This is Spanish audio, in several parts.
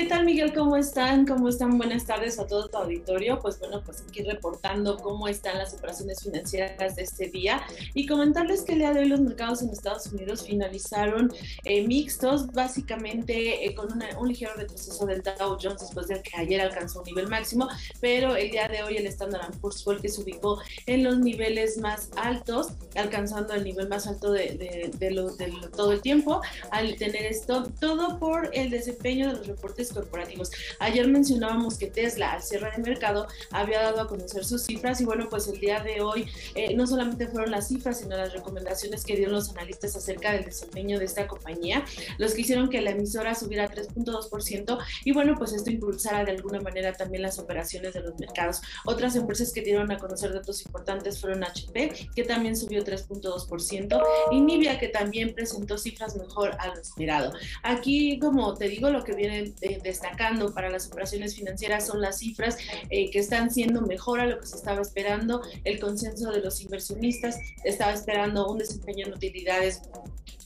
¿Qué tal, Miguel? ¿Cómo están? ¿Cómo están? Buenas tardes a todo tu auditorio. Pues bueno, pues aquí reportando cómo están las operaciones financieras de este día y comentarles que el día de hoy los mercados en Estados Unidos finalizaron eh, mixtos, básicamente eh, con un ligero retroceso del Dow Jones después de que ayer alcanzó un nivel máximo, pero el día de hoy el Standard Poor's fue el que se ubicó en los niveles más altos, alcanzando el nivel más alto de, todo el tiempo, al tener esto todo por el desempeño de los reportes corporativos. Ayer mencionábamos que Tesla al cierre de mercado había dado a conocer sus cifras y bueno, pues el día de hoy eh, no solamente fueron las cifras, sino las recomendaciones que dieron los analistas acerca del desempeño de esta compañía, los que hicieron que la emisora subiera 3.2% y bueno, pues esto impulsara de alguna manera también las operaciones de los mercados. Otras empresas que dieron a conocer datos importantes fueron HP, que también subió 3.2%, y Nivea, que también presentó cifras mejor a lo esperado. Aquí, como te digo, lo que viene de destacando para las operaciones financieras son las cifras eh, que están siendo mejor a lo que se estaba esperando. El consenso de los inversionistas estaba esperando un desempeño en utilidades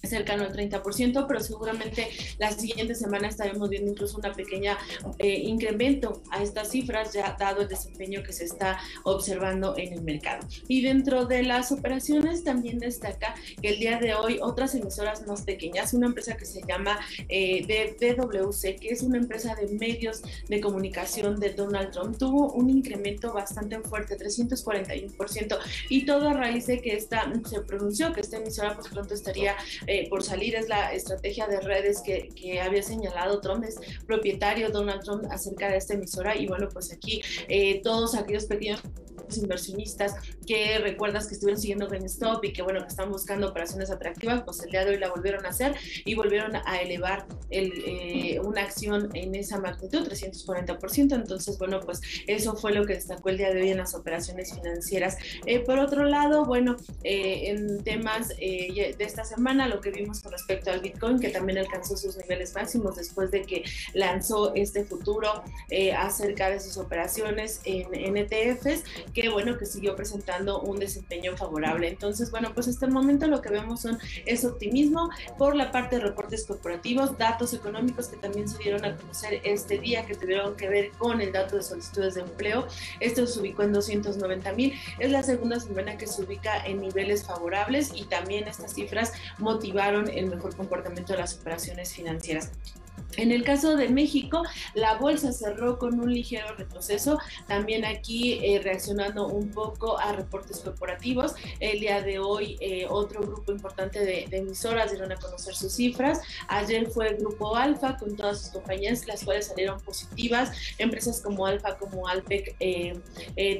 cercano al 30%, pero seguramente la siguiente semana estaremos viendo incluso una pequeña eh, incremento a estas cifras, ya dado el desempeño que se está observando en el mercado. Y dentro de las operaciones también destaca que el día de hoy otras emisoras más pequeñas, una empresa que se llama eh, DWC, que es una empresa de medios de comunicación de Donald Trump, tuvo un incremento bastante fuerte, 341%, y todo a raíz de que esta, se pronunció que esta emisora pues pronto estaría... por salir es la estrategia de redes que, que, había señalado Trump, es propietario Donald Trump acerca de esta emisora y bueno, pues aquí eh, todos aquellos pequeños inversionistas que recuerdas que estuvieron siguiendo GameStop y que bueno, que están buscando operaciones atractivas, pues el día de hoy la volvieron a hacer y volvieron a elevar el, eh, una acción en esa magnitud, 340%. Entonces, bueno, pues eso fue lo que destacó el día de hoy en las operaciones financieras. Eh, por otro lado, bueno, eh, en temas de esta semana, lo que vimos con respecto al Bitcoin, que también alcanzó sus niveles máximos después de que lanzó este futuro acerca de sus operaciones en, en ETFs, que bueno, que siguió presentando un desempeño favorable. Entonces, bueno, pues hasta el momento lo que vemos son es optimismo por la parte de reportes corporativos, datos económicos que también se dieron a conocer este día, que tuvieron que ver con el dato de solicitudes de empleo. Esto se ubicó en 290 mil. Es la segunda semana que se ubica en niveles favorables y también estas cifras motivaron el mejor comportamiento de las operaciones financieras. En el caso de México, la bolsa cerró con un ligero retroceso, también aquí eh, reaccionando un poco a reportes corporativos. El día de hoy eh, otro grupo importante de, emisoras dieron a conocer sus cifras. Ayer fue el grupo Alfa con todas sus compañías, las cuales salieron positivas. Empresas como Alfa, como Alpec, eh,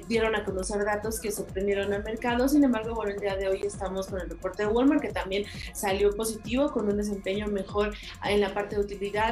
dieron a conocer datos que sorprendieron al mercado. Sin embargo, bueno, el día de hoy estamos con el reporte de Walmart, que también salió positivo con un desempeño mejor en la parte de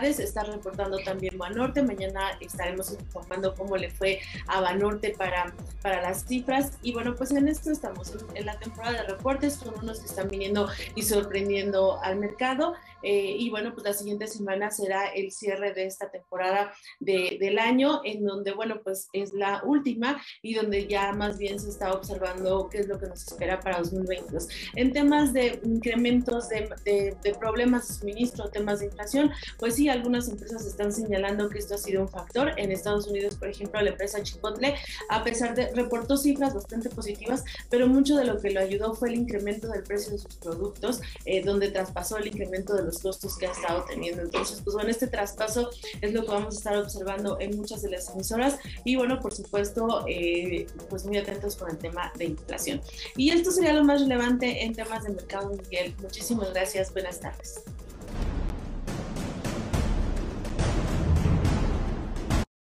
está reportando también Banorte. Mañana estaremos informando cómo le fue a Banorte para, para las cifras. Y bueno, pues en esto estamos en, la temporada de reportes, con unos que están viniendo y sorprendiendo al mercado. Eh, y bueno, pues la siguiente semana será el cierre de esta temporada de, del año, en donde, bueno, pues es la última y donde ya más bien se está observando qué es lo que nos espera para 2022. En temas de incrementos de, de, de problemas de suministro, temas de inflación, pues sí, algunas empresas están señalando que esto ha sido un factor. En Estados Unidos, por ejemplo, la empresa Chipotle, a pesar de, reportó cifras bastante positivas, pero mucho de lo que lo ayudó fue el incremento del precio de sus productos, eh, donde traspasó el incremento de los costos que ha estado teniendo. Entonces, pues bueno, este traspaso es lo que vamos a estar observando en muchas de las emisoras y bueno, por supuesto, eh, pues muy atentos con el tema de inflación. Y esto sería lo más relevante en temas de mercado, Miguel. Muchísimas gracias. Buenas tardes.